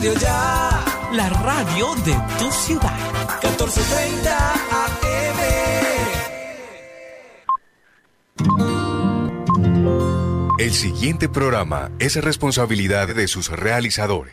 Radio Ya. La radio de tu ciudad. 1430 AM. El siguiente programa es responsabilidad de sus realizadores.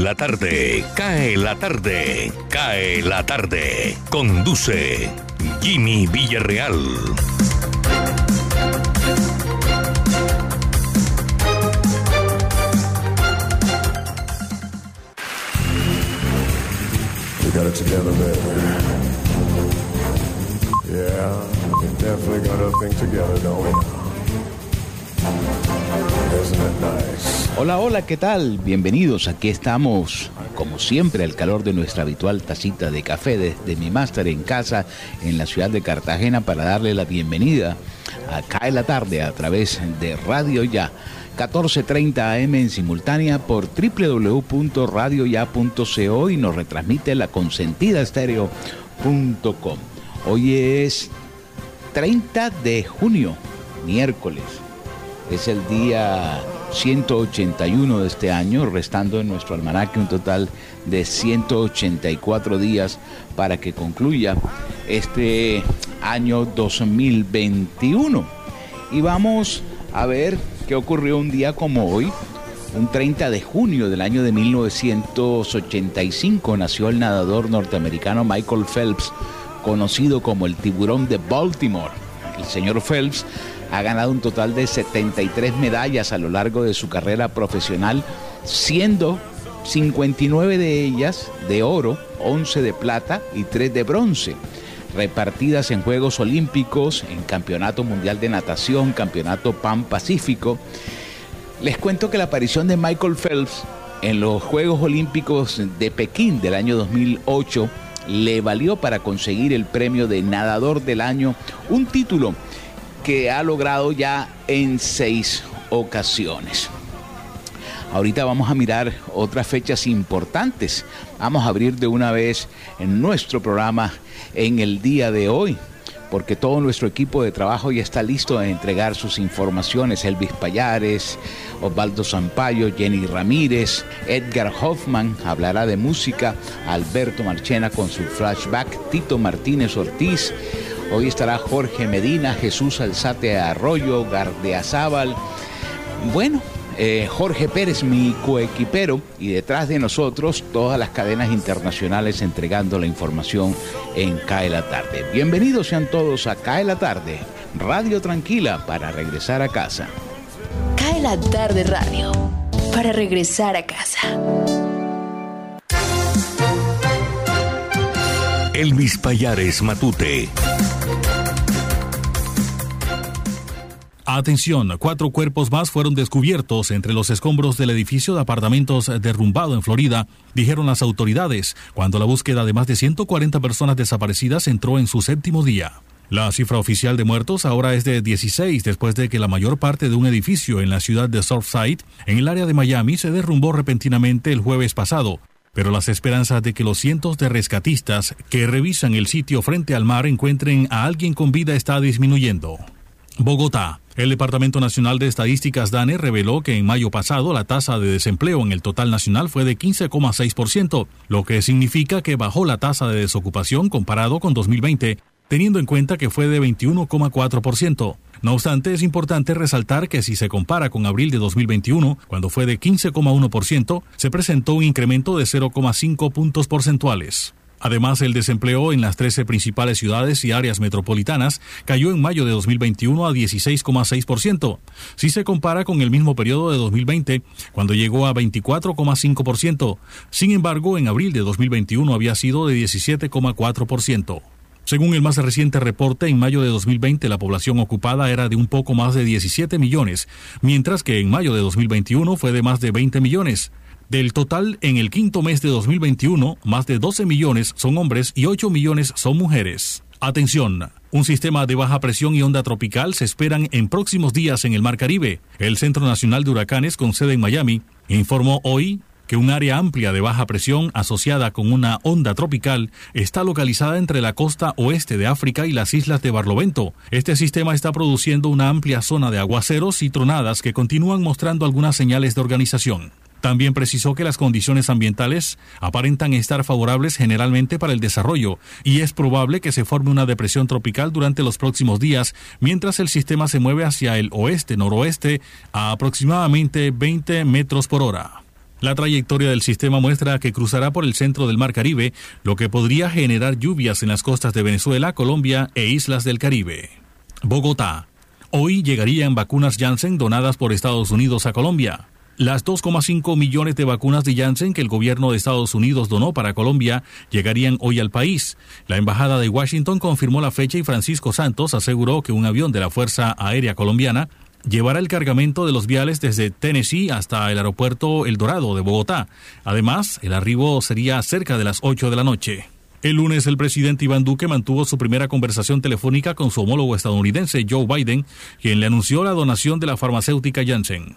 La tarde, cae la tarde, cae la tarde. Conduce Jimmy Villarreal. We got it together, baby. Yeah, we definitely got our thing together, don't we? Isn't it nice? Hola, hola, ¿qué tal? Bienvenidos. Aquí estamos, como siempre, al calor de nuestra habitual tacita de café desde mi máster en casa en la ciudad de Cartagena para darle la bienvenida acá en la tarde a través de Radio Ya. 14.30 AM en simultánea por www.radioya.co y nos retransmite la consentida estéreo.com. Hoy es 30 de junio, miércoles. Es el día 181 de este año, restando en nuestro almanaque un total de 184 días para que concluya este año 2021. Y vamos a ver qué ocurrió un día como hoy. Un 30 de junio del año de 1985 nació el nadador norteamericano Michael Phelps, conocido como el tiburón de Baltimore. El señor Phelps ha ganado un total de 73 medallas a lo largo de su carrera profesional, siendo 59 de ellas de oro, 11 de plata y 3 de bronce, repartidas en Juegos Olímpicos, en Campeonato Mundial de Natación, Campeonato Pan Pacífico. Les cuento que la aparición de Michael Phelps en los Juegos Olímpicos de Pekín del año 2008 le valió para conseguir el premio de nadador del año, un título que ha logrado ya en seis ocasiones. Ahorita vamos a mirar otras fechas importantes. Vamos a abrir de una vez en nuestro programa en el día de hoy, porque todo nuestro equipo de trabajo ya está listo a entregar sus informaciones. Elvis Payares, Osvaldo Zampayo, Jenny Ramírez, Edgar Hoffman hablará de música, Alberto Marchena con su flashback, Tito Martínez Ortiz, Hoy estará Jorge Medina, Jesús Alzate Arroyo, Gardeazábal. Bueno, eh, Jorge Pérez, mi coequipero, y detrás de nosotros todas las cadenas internacionales entregando la información en CAE la Tarde. Bienvenidos sean todos a CAE la Tarde, Radio Tranquila para regresar a casa. CAE la Tarde Radio, para regresar a casa. Elvis Payares Matute. Atención, cuatro cuerpos más fueron descubiertos entre los escombros del edificio de apartamentos derrumbado en Florida, dijeron las autoridades, cuando la búsqueda de más de 140 personas desaparecidas entró en su séptimo día. La cifra oficial de muertos ahora es de 16 después de que la mayor parte de un edificio en la ciudad de Surfside, en el área de Miami, se derrumbó repentinamente el jueves pasado, pero las esperanzas de que los cientos de rescatistas que revisan el sitio frente al mar encuentren a alguien con vida está disminuyendo. Bogotá. El Departamento Nacional de Estadísticas DANE reveló que en mayo pasado la tasa de desempleo en el total nacional fue de 15,6%, lo que significa que bajó la tasa de desocupación comparado con 2020, teniendo en cuenta que fue de 21,4%. No obstante, es importante resaltar que si se compara con abril de 2021, cuando fue de 15,1%, se presentó un incremento de 0,5 puntos porcentuales. Además, el desempleo en las 13 principales ciudades y áreas metropolitanas cayó en mayo de 2021 a 16,6%. Si se compara con el mismo periodo de 2020, cuando llegó a 24,5%. Sin embargo, en abril de 2021 había sido de 17,4%. Según el más reciente reporte, en mayo de 2020 la población ocupada era de un poco más de 17 millones, mientras que en mayo de 2021 fue de más de 20 millones. Del total, en el quinto mes de 2021, más de 12 millones son hombres y 8 millones son mujeres. Atención, un sistema de baja presión y onda tropical se esperan en próximos días en el Mar Caribe. El Centro Nacional de Huracanes, con sede en Miami, informó hoy que un área amplia de baja presión asociada con una onda tropical está localizada entre la costa oeste de África y las islas de Barlovento. Este sistema está produciendo una amplia zona de aguaceros y tronadas que continúan mostrando algunas señales de organización. También precisó que las condiciones ambientales aparentan estar favorables generalmente para el desarrollo y es probable que se forme una depresión tropical durante los próximos días mientras el sistema se mueve hacia el oeste-noroeste a aproximadamente 20 metros por hora. La trayectoria del sistema muestra que cruzará por el centro del Mar Caribe, lo que podría generar lluvias en las costas de Venezuela, Colombia e islas del Caribe. Bogotá. Hoy llegarían vacunas Janssen donadas por Estados Unidos a Colombia. Las 2,5 millones de vacunas de Janssen que el gobierno de Estados Unidos donó para Colombia llegarían hoy al país. La embajada de Washington confirmó la fecha y Francisco Santos aseguró que un avión de la Fuerza Aérea Colombiana llevará el cargamento de los viales desde Tennessee hasta el aeropuerto El Dorado de Bogotá. Además, el arribo sería cerca de las 8 de la noche. El lunes el presidente Iván Duque mantuvo su primera conversación telefónica con su homólogo estadounidense Joe Biden, quien le anunció la donación de la farmacéutica Janssen.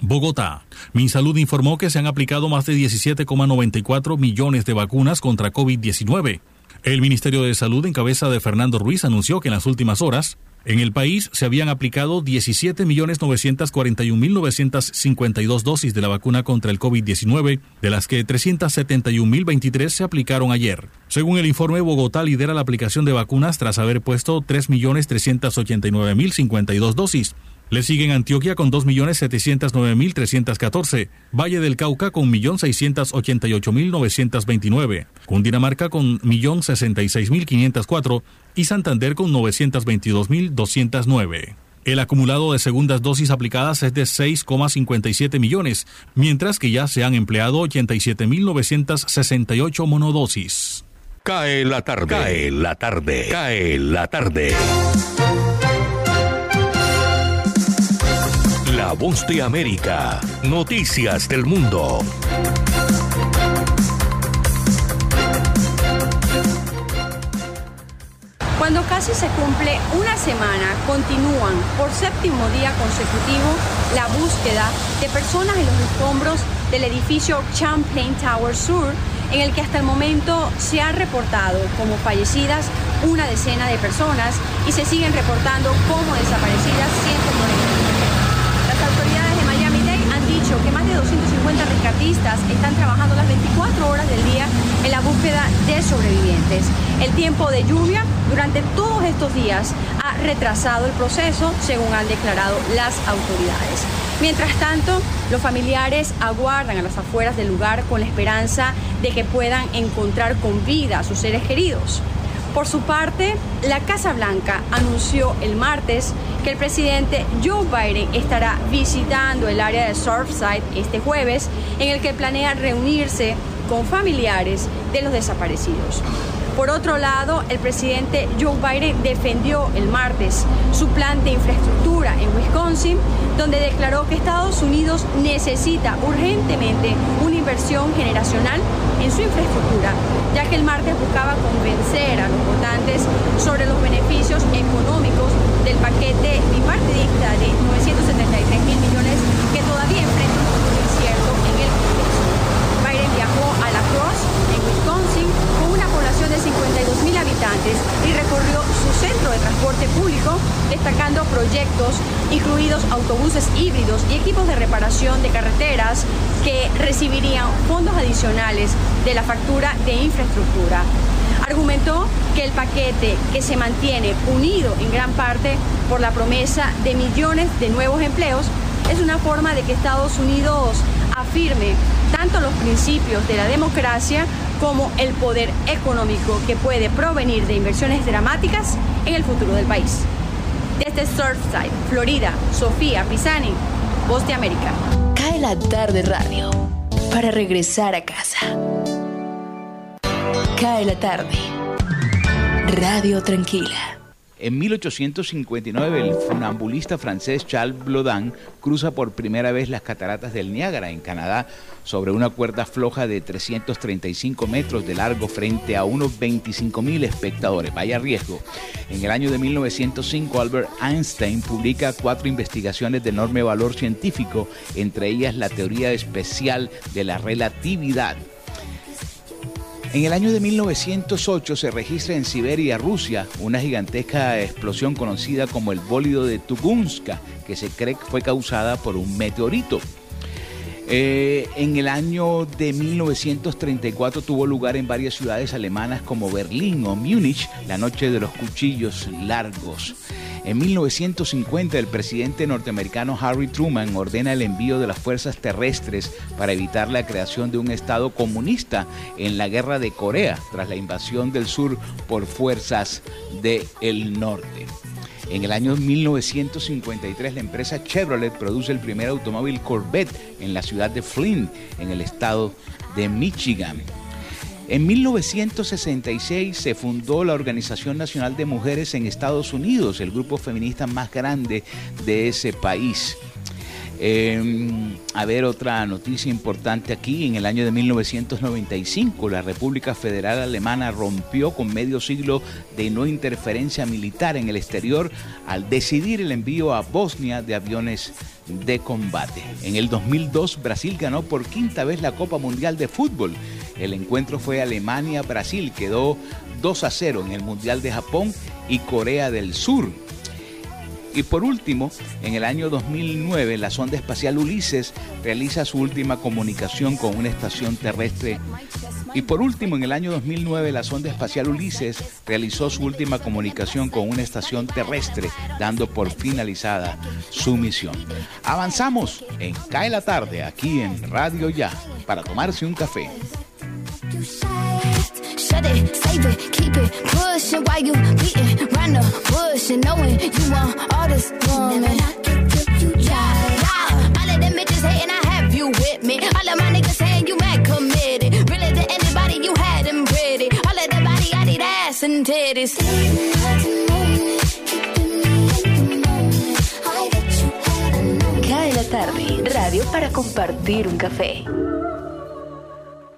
Bogotá. MinSalud informó que se han aplicado más de 17,94 millones de vacunas contra COVID-19. El Ministerio de Salud, en cabeza de Fernando Ruiz, anunció que en las últimas horas en el país se habían aplicado 17.941.952 dosis de la vacuna contra el COVID-19, de las que 371.023 se aplicaron ayer. Según el informe, Bogotá lidera la aplicación de vacunas tras haber puesto 3.389.052 dosis. Le siguen Antioquia con 2.709.314, Valle del Cauca con 1.688.929, Cundinamarca con 1.066.504 y Santander con 922.209. El acumulado de segundas dosis aplicadas es de 6,57 millones, mientras que ya se han empleado 87.968 monodosis. Cae la tarde. Cae la tarde. Cae la tarde. La voz de América. Noticias del mundo. Cuando casi se cumple una semana, continúan por séptimo día consecutivo la búsqueda de personas en los escombros del edificio Champlain Tower Sur, en el que hasta el momento se han reportado como fallecidas una decena de personas y se siguen reportando como desaparecidas 190 que más de 250 rescatistas están trabajando las 24 horas del día en la búsqueda de sobrevivientes. El tiempo de lluvia durante todos estos días ha retrasado el proceso, según han declarado las autoridades. Mientras tanto, los familiares aguardan a las afueras del lugar con la esperanza de que puedan encontrar con vida a sus seres queridos. Por su parte, la Casa Blanca anunció el martes que el presidente Joe Biden estará visitando el área de Surfside este jueves, en el que planea reunirse con familiares de los desaparecidos. Por otro lado, el presidente Joe Biden defendió el martes su plan de infraestructura en Wisconsin, donde declaró que Estados Unidos necesita urgentemente una inversión generacional en su infraestructura, ya que el martes buscaba convencer a los votantes sobre los beneficios económicos del paquete bipartidista de 973 mil millones que todavía enfrenta un futuro incierto en el Congreso. Biden viajó a La Crosse, en Wisconsin, población de 52 mil habitantes y recorrió su centro de transporte público, destacando proyectos incluidos autobuses híbridos y equipos de reparación de carreteras que recibirían fondos adicionales de la factura de infraestructura. Argumentó que el paquete que se mantiene unido en gran parte por la promesa de millones de nuevos empleos es una forma de que Estados Unidos afirme tanto los principios de la democracia como el poder económico que puede provenir de inversiones dramáticas en el futuro del país. Desde Surfside, Florida, Sofía Pisani, Voz de América. Cae la tarde radio para regresar a casa. Cae la tarde. Radio Tranquila. En 1859, el funambulista francés Charles Blodin cruza por primera vez las cataratas del Niágara en Canadá sobre una cuerda floja de 335 metros de largo frente a unos 25 mil espectadores. Vaya riesgo. En el año de 1905, Albert Einstein publica cuatro investigaciones de enorme valor científico, entre ellas la teoría especial de la relatividad. En el año de 1908 se registra en Siberia, Rusia, una gigantesca explosión conocida como el bólido de Tugunska, que se cree que fue causada por un meteorito. Eh, en el año de 1934 tuvo lugar en varias ciudades alemanas como Berlín o Múnich la Noche de los Cuchillos Largos. En 1950 el presidente norteamericano Harry Truman ordena el envío de las fuerzas terrestres para evitar la creación de un Estado comunista en la guerra de Corea tras la invasión del sur por fuerzas del norte. En el año 1953 la empresa Chevrolet produce el primer automóvil Corvette en la ciudad de Flint, en el estado de Michigan. En 1966 se fundó la Organización Nacional de Mujeres en Estados Unidos, el grupo feminista más grande de ese país. Eh, a ver, otra noticia importante aquí. En el año de 1995, la República Federal Alemana rompió con medio siglo de no interferencia militar en el exterior al decidir el envío a Bosnia de aviones de combate. En el 2002, Brasil ganó por quinta vez la Copa Mundial de Fútbol. El encuentro fue Alemania-Brasil, quedó 2 a 0 en el Mundial de Japón y Corea del Sur. Y por último, en el año 2009, la sonda espacial Ulises realiza su última comunicación con una estación terrestre. Y por último, en el año 2009, la sonda espacial Ulises realizó su última comunicación con una estación terrestre, dando por finalizada su misión. Avanzamos en Cae la Tarde, aquí en Radio Ya, para tomarse un café. Shut it, save it, keep it pushing while you beating round the bush and knowing you want all this woman. Yeah, yeah. All of them bitches hating, I have you with me. All of my niggas saying you mad committed. Really to anybody you had them pretty. All of the body, I need ass and titties. Cae la tarde, radio para compartir un café.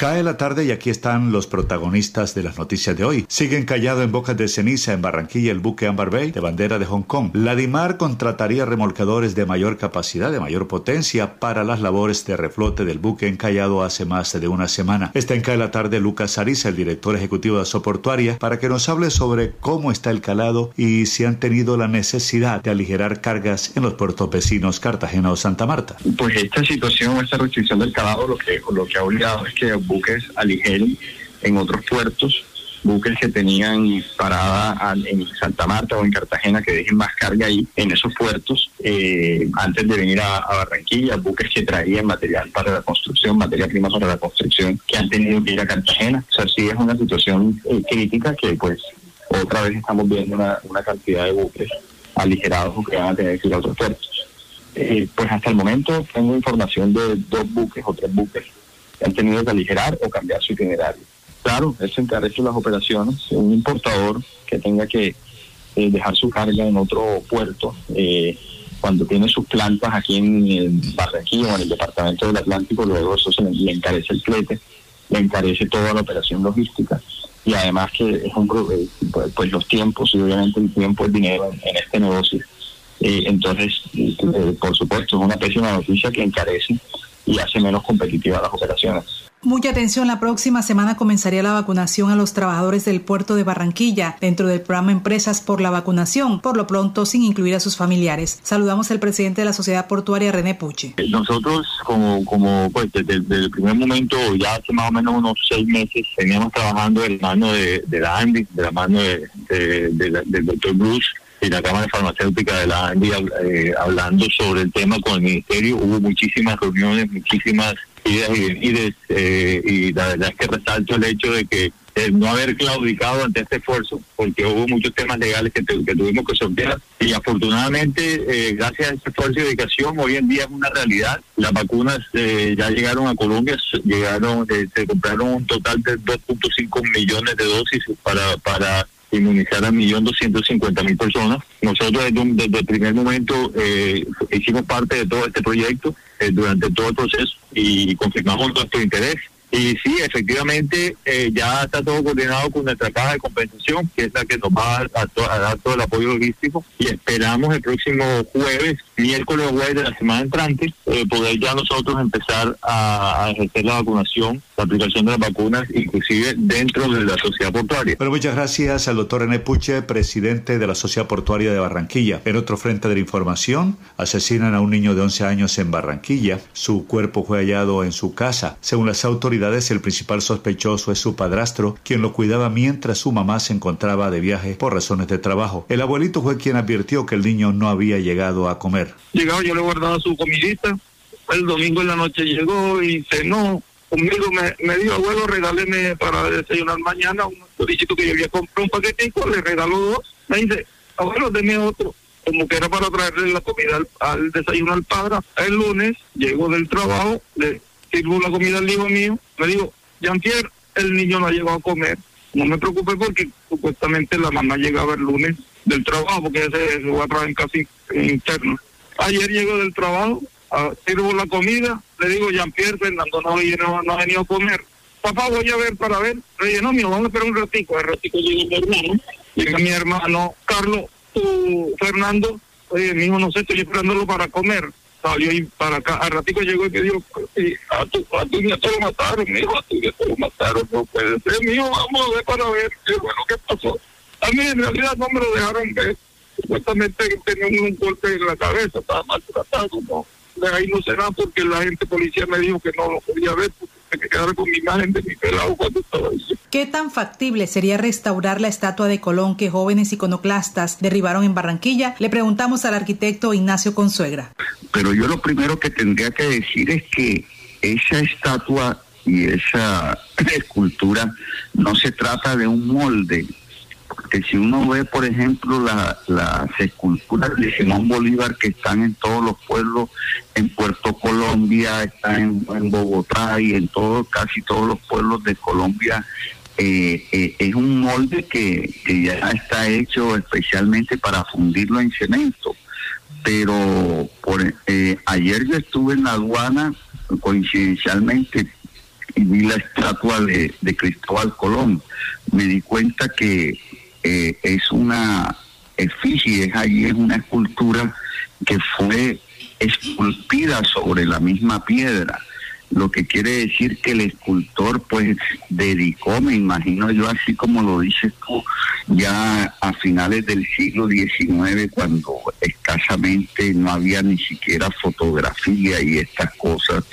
Cae la tarde y aquí están los protagonistas de las noticias de hoy. Siguen callado en bocas de ceniza en Barranquilla el buque Amber Bay de bandera de Hong Kong. La DIMAR contrataría remolcadores de mayor capacidad, de mayor potencia para las labores de reflote del buque encallado hace más de una semana. Está en Cae la tarde Lucas Ariza, el director ejecutivo de Soportuaria, para que nos hable sobre cómo está el calado y si han tenido la necesidad de aligerar cargas en los puertos vecinos Cartagena o Santa Marta. Pues esta situación, esta restricción del calado, lo que, lo que ha obligado es que buques aligeren en otros puertos, buques que tenían parada en Santa Marta o en Cartagena que dejen más carga ahí en esos puertos eh, antes de venir a, Barranquilla, buques que traían material para la construcción, materia prima para la construcción que han tenido que ir a Cartagena. O sea, sí es una situación eh, crítica que pues otra vez estamos viendo una, una cantidad de buques aligerados que van a tener que ir a otros puertos. Eh, pues hasta el momento tengo información de dos buques o tres buques han tenido que aligerar o cambiar su itinerario. Claro, eso encarece las operaciones. Un importador que tenga que eh, dejar su carga en otro puerto, eh, cuando tiene sus plantas aquí en, Barranquilla o en el departamento del Atlántico, luego eso se le, encarece el flete, le encarece toda la operación logística y además que es un eh, pues, pues, los tiempos y obviamente el tiempo es dinero en, este negocio. Eh, entonces, por supuesto, es una pésima noticia que encarece y hace menos competitivas las operaciones. Mucha atención, la próxima semana comenzaría la vacunación a los trabajadores del puerto de Barranquilla dentro del programa Empresas por la Vacunación, por lo pronto sin incluir a sus familiares. Saludamos al presidente de la Sociedad Portuaria, René Puche. Nosotros, como, como pues, desde, desde, el primer momento, ya hace más o menos unos seis meses, veníamos trabajando de la mano de, de la Andy, de la mano de, de, del doctor Bruce, y la Cámara Farmacéutica de la ANDI eh, hablando sobre el tema con el Ministerio. Hubo muchísimas reuniones, muchísimas ideas y, eh, y la verdad es que resalto el hecho de que no haber claudicado ante este esfuerzo, porque hubo muchos temas legales que, tuvimos que sortear. Y afortunadamente, eh, gracias a este esfuerzo y dedicación, hoy en día es una realidad. Las vacunas eh, ya llegaron a Colombia, llegaron, eh, se compraron un total de 2.5 millones de dosis para, para inmunizar a 1.250.000 personas. Nosotros desde, el primer momento hicimos parte de todo este proyecto durante todo el proceso y confirmamos nuestro interés y sí, efectivamente, eh, ya está todo coordinado con nuestra caja de compensación, que es la que nos va a, dar todo el apoyo logístico. Y esperamos el próximo jueves, miércoles jueves de la semana entrante, eh, poder ya nosotros empezar a, a, ejercer la vacunación, la aplicación de las vacunas, inclusive dentro de la sociedad portuaria. Bueno, muchas gracias al doctor René Puche, presidente de la Sociedad Portuaria de Barranquilla. En otro frente de la información, asesinan a un niño de 11 años en Barranquilla. Su cuerpo fue hallado en su casa. Según las autoridades, el principal sospechoso es su padrastro, quien lo cuidaba mientras su mamá se encontraba de viaje por razones de trabajo. El abuelito fue quien advirtió que el niño no había llegado a comer. Llegaba, yo le guardaba su comidita. El domingo en la noche llegó y cenó. Conmigo me, me dijo, abuelo, regáleme para desayunar mañana un choricito que yo había comprado un paquetico, le regaló dos. Me dice, abuelo, deme otro como que era para traerle la comida al, al, desayuno al padre. El lunes llegó del trabajo, le sirvo la comida al hijo mío, me digo, Jean-Pierre, el niño no ha llegado a comer. No me preocupe porque supuestamente la mamá llegaba el lunes del trabajo, porque ese se va a trabajar en casa interna. Ayer llegó del trabajo, sirvo la comida, le digo, Jean-Pierre, Fernando no, no, no ha venido a comer. Papá, voy a ver para ver. Le dije, no, mío, vamos a esperar un ratico. El ratico llega mi hermano. Llega mi hermano, Carlos, tú, Fernando. Oye, mi hijo, no sé, estoy esperándolo para comer salió y para acá. Al ratico llegó y me dijo, a tu, a tu nieto lo mataron, mijo, a tu nieto lo mataron, no puede ser, mijo, vamos a ver para ver qué fue lo que pasó. A mí en realidad no me lo dejaron ver. Supuestamente tenía un golpe en la cabeza, estaba maltratado, no. De ahí no nada porque la gente policía me dijo que no lo podía ver porque me quedara con mi imagen de mi pelado cuando estaba ahí. ¿Qué tan factible sería restaurar la estatua de Colón que jóvenes iconoclastas derribaron en Barranquilla? Le preguntamos al arquitecto Ignacio Consuegra. Pero yo lo primero que tendría que decir es que esa estatua y esa escultura no se trata de un molde, porque si uno ve, por ejemplo, las esculturas de Simón Bolívar que están en todos los pueblos, en Puerto Colombia, están en, Bogotá y en todo, casi todos los pueblos de Colombia, eh, eh, es un molde que, ya está hecho especialmente para fundirlo en cemento. Pero por, eh, ayer yo estuve en la aduana, coincidencialmente, y vi la estatua de Cristóbal Colón. Me di cuenta que es una efigie, es allí es una escultura que fue esculpida sobre la misma piedra. Lo que quiere decir que el escultor pues dedicó, me imagino yo así como lo dices tú, ya a finales del siglo XIX cuando escasamente no había ni siquiera fotografía y estas cosas,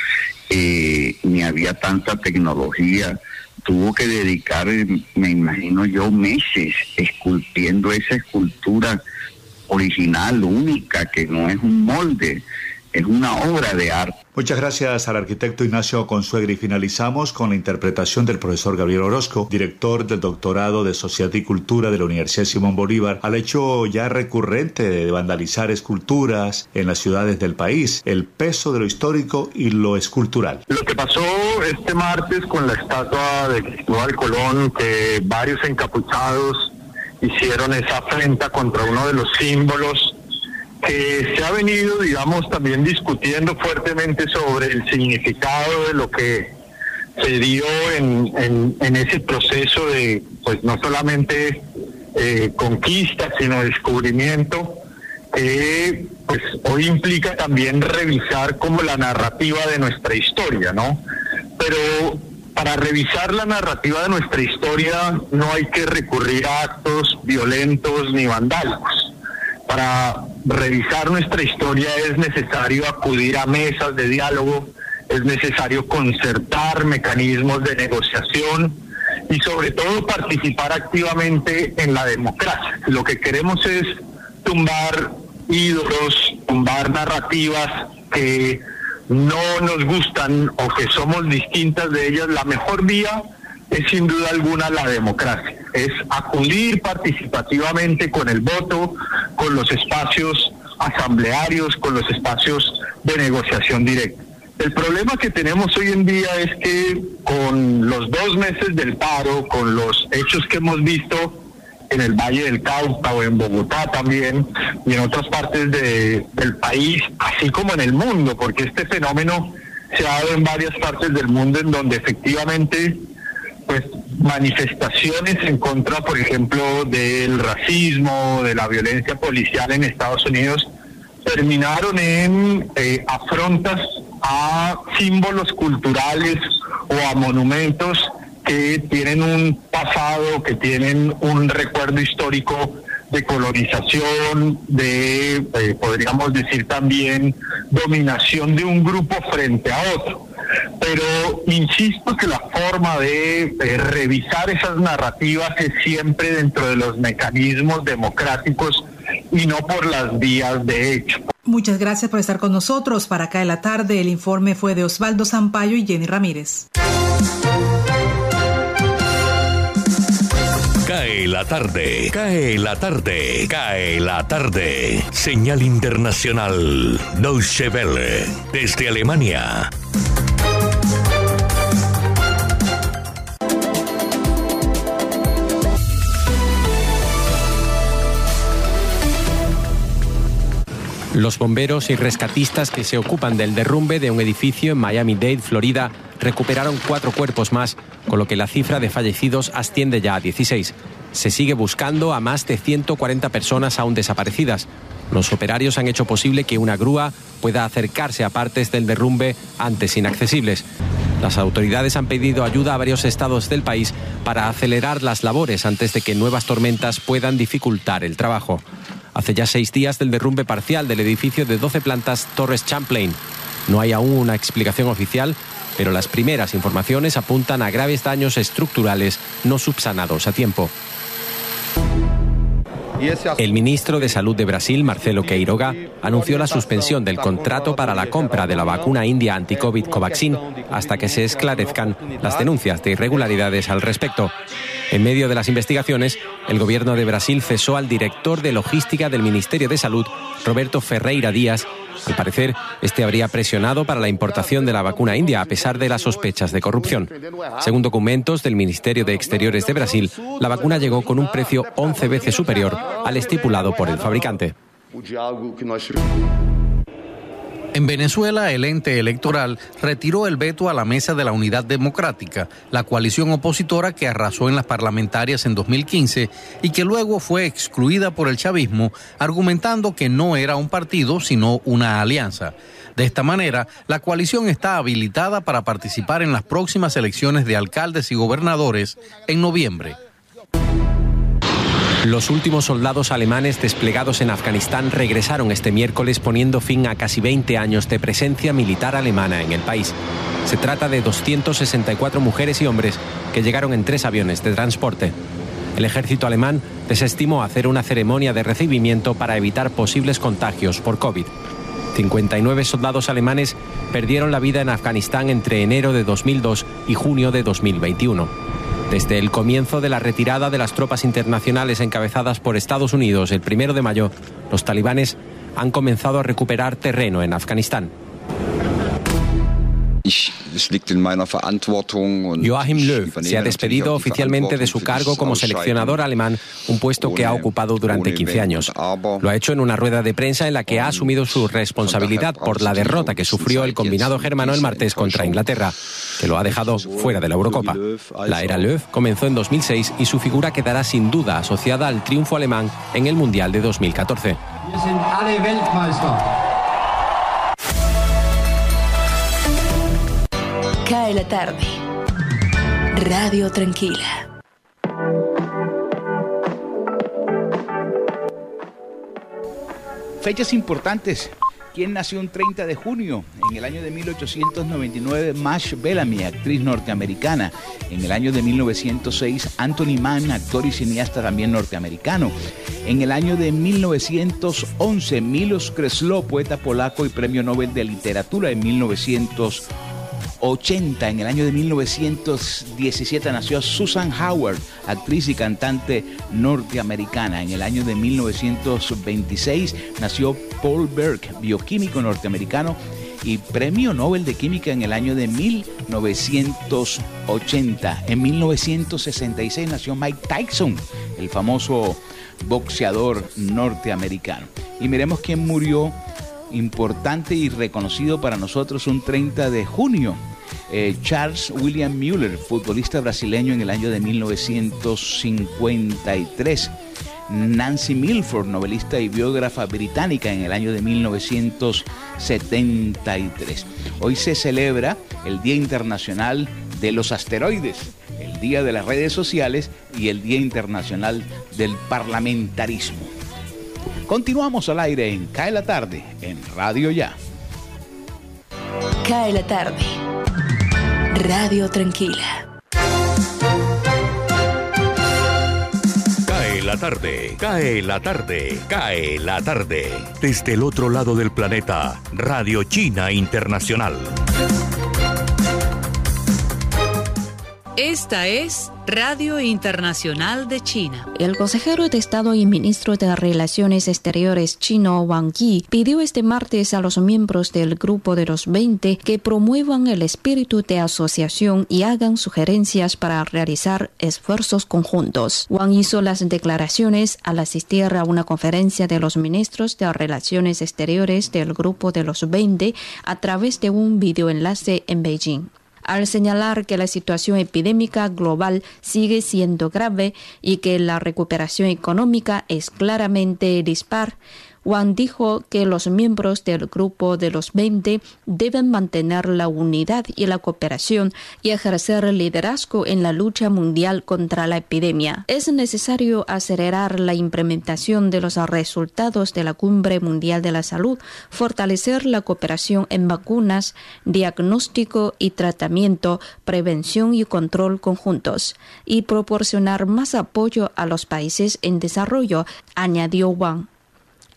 eh, ni había tanta tecnología, tuvo que dedicar, me imagino yo, meses esculpiendo esa escultura original, única, que no es un molde es una obra de arte. Muchas gracias al arquitecto Ignacio Consuegra y finalizamos con la interpretación del profesor Gabriel Orozco, director del doctorado de Sociedad y Cultura de la Universidad Simón Bolívar, al hecho ya recurrente de vandalizar esculturas en las ciudades del país, el peso de lo histórico y lo escultural. Lo que pasó este martes con la estatua de Cristóbal Colón, que varios encapuchados hicieron esa afrenta contra uno de los símbolos que se ha venido, digamos, también discutiendo fuertemente sobre el significado de lo que se dio en, en, ese proceso de, pues no solamente eh, conquista, sino descubrimiento, que pues hoy implica también revisar como la narrativa de nuestra historia, ¿no? Pero para revisar la narrativa de nuestra historia no hay que recurrir a actos violentos ni vandálicos. Para revisar nuestra historia es necesario acudir a mesas de diálogo, es necesario concertar mecanismos de negociación y sobre todo participar activamente en la democracia. Lo que queremos es tumbar ídolos, tumbar narrativas que no nos gustan o que somos distintas de ellas, la mejor vía es sin duda alguna la democracia, es acudir participativamente con el voto, con los espacios asamblearios, con los espacios de negociación directa. El problema que tenemos hoy en día es que con los dos meses del paro, con los hechos que hemos visto en el Valle del Cauca o en Bogotá también y en otras partes de, del país, así como en el mundo, porque este fenómeno se ha dado en varias partes del mundo en donde efectivamente pues manifestaciones en contra, por ejemplo, del racismo, de la violencia policial en Estados Unidos, terminaron en eh, afrontas a símbolos culturales o a monumentos que tienen un pasado, que tienen un recuerdo histórico de colonización, de, eh, podríamos decir también, dominación de un grupo frente a otro. Pero insisto que la forma de revisar esas narrativas es siempre dentro de los mecanismos democráticos y no por las vías de hecho. Muchas gracias por estar con nosotros. Para acá en la tarde, el informe fue de Osvaldo Zampayo y Jenny Ramírez. Cae la tarde, cae la tarde, cae la tarde. Señal internacional, Deutsche Welle, desde Alemania. Los bomberos y rescatistas que se ocupan del derrumbe de un edificio en Miami-Dade, Florida, recuperaron cuatro cuerpos más, con lo que la cifra de fallecidos asciende ya a 16. Se sigue buscando a más de 140 personas aún desaparecidas. Los operarios han hecho posible que una grúa pueda acercarse a partes del derrumbe antes inaccesibles. Las autoridades han pedido ayuda a varios estados del país para acelerar las labores antes de que nuevas tormentas puedan dificultar el trabajo. Hace ya seis días del derrumbe parcial del edificio de 12 plantas Torres Champlain. No hay aún una explicación oficial, pero las primeras informaciones apuntan a graves daños estructurales no subsanados a tiempo. El ministro de Salud de Brasil, Marcelo Queiroga, anunció la suspensión del contrato para la compra de la vacuna india anti-COVID Covaxin hasta que se esclarezcan las denuncias de irregularidades al respecto. En medio de las investigaciones, el gobierno de Brasil cesó al director de logística del Ministerio de Salud, Roberto Ferreira Díaz. Al parecer, este habría presionado para la importación de la vacuna india a pesar de las sospechas de corrupción. Según documentos del Ministerio de Exteriores de Brasil, la vacuna llegó con un precio 11 veces superior al estipulado por el fabricante. En Venezuela, el ente electoral retiró el veto a la Mesa de la Unidad Democrática, la coalición opositora que arrasó en las parlamentarias en 2015 y que luego fue excluida por el chavismo, argumentando que no era un partido, sino una alianza. De esta manera, la coalición está habilitada para participar en las próximas elecciones de alcaldes y gobernadores en noviembre. Los últimos soldados alemanes desplegados en Afganistán regresaron este miércoles poniendo fin a casi 20 años de presencia militar alemana en el país. Se trata de 264 mujeres y hombres que llegaron en tres aviones de transporte. El ejército alemán desestimó hacer una ceremonia de recibimiento para evitar posibles contagios por COVID. 59 soldados alemanes perdieron la vida en Afganistán entre enero de 2002 y junio de 2021. Desde el comienzo de la retirada de las tropas internacionales encabezadas por Estados Unidos el primero de mayo, los talibanes han comenzado a recuperar terreno en Afganistán. Joachim Löw se ha despedido oficialmente de su cargo como seleccionador alemán, un puesto que ha ocupado durante 15 años. Lo ha hecho en una rueda de prensa en la que ha asumido su responsabilidad por la derrota que sufrió el combinado germano el martes contra Inglaterra, que lo ha dejado fuera de la Eurocopa. La era Löw comenzó en 2006 y su figura quedará sin duda asociada al triunfo alemán en el Mundial de 2014. Cae la tarde. Radio Tranquila. Fechas importantes. ¿Quién nació un 30 de junio? En el año de 1899, Mash Bellamy, actriz norteamericana. En el año de 1906, Anthony Mann, actor y cineasta también norteamericano. En el año de 1911, Milos Kreslo, poeta polaco y premio Nobel de Literatura en 1911. 80. En el año de 1917 nació Susan Howard, actriz y cantante norteamericana. En el año de 1926 nació Paul Berg, bioquímico norteamericano y Premio Nobel de Química en el año de 1980. En 1966 nació Mike Tyson, el famoso boxeador norteamericano. Y miremos quién murió importante y reconocido para nosotros un 30 de junio. Eh, Charles William Mueller, futbolista brasileño en el año de 1953. Nancy Milford, novelista y biógrafa británica en el año de 1973. Hoy se celebra el Día Internacional de los Asteroides, el Día de las Redes Sociales y el Día Internacional del Parlamentarismo. Continuamos al aire en Cae la Tarde, en Radio Ya. Cae la Tarde. Radio Tranquila. Cae la tarde, cae la tarde, cae la tarde. Desde el otro lado del planeta, Radio China Internacional. Esta es Radio Internacional de China. El consejero de Estado y ministro de Relaciones Exteriores chino Wang Yi pidió este martes a los miembros del Grupo de los 20 que promuevan el espíritu de asociación y hagan sugerencias para realizar esfuerzos conjuntos. Wang hizo las declaraciones al asistir a una conferencia de los ministros de Relaciones Exteriores del Grupo de los 20 a través de un videoenlace en Beijing al señalar que la situación epidémica global sigue siendo grave y que la recuperación económica es claramente dispar, Wang dijo que los miembros del grupo de los 20 deben mantener la unidad y la cooperación y ejercer liderazgo en la lucha mundial contra la epidemia. Es necesario acelerar la implementación de los resultados de la Cumbre Mundial de la Salud, fortalecer la cooperación en vacunas, diagnóstico y tratamiento, prevención y control conjuntos, y proporcionar más apoyo a los países en desarrollo, añadió Wang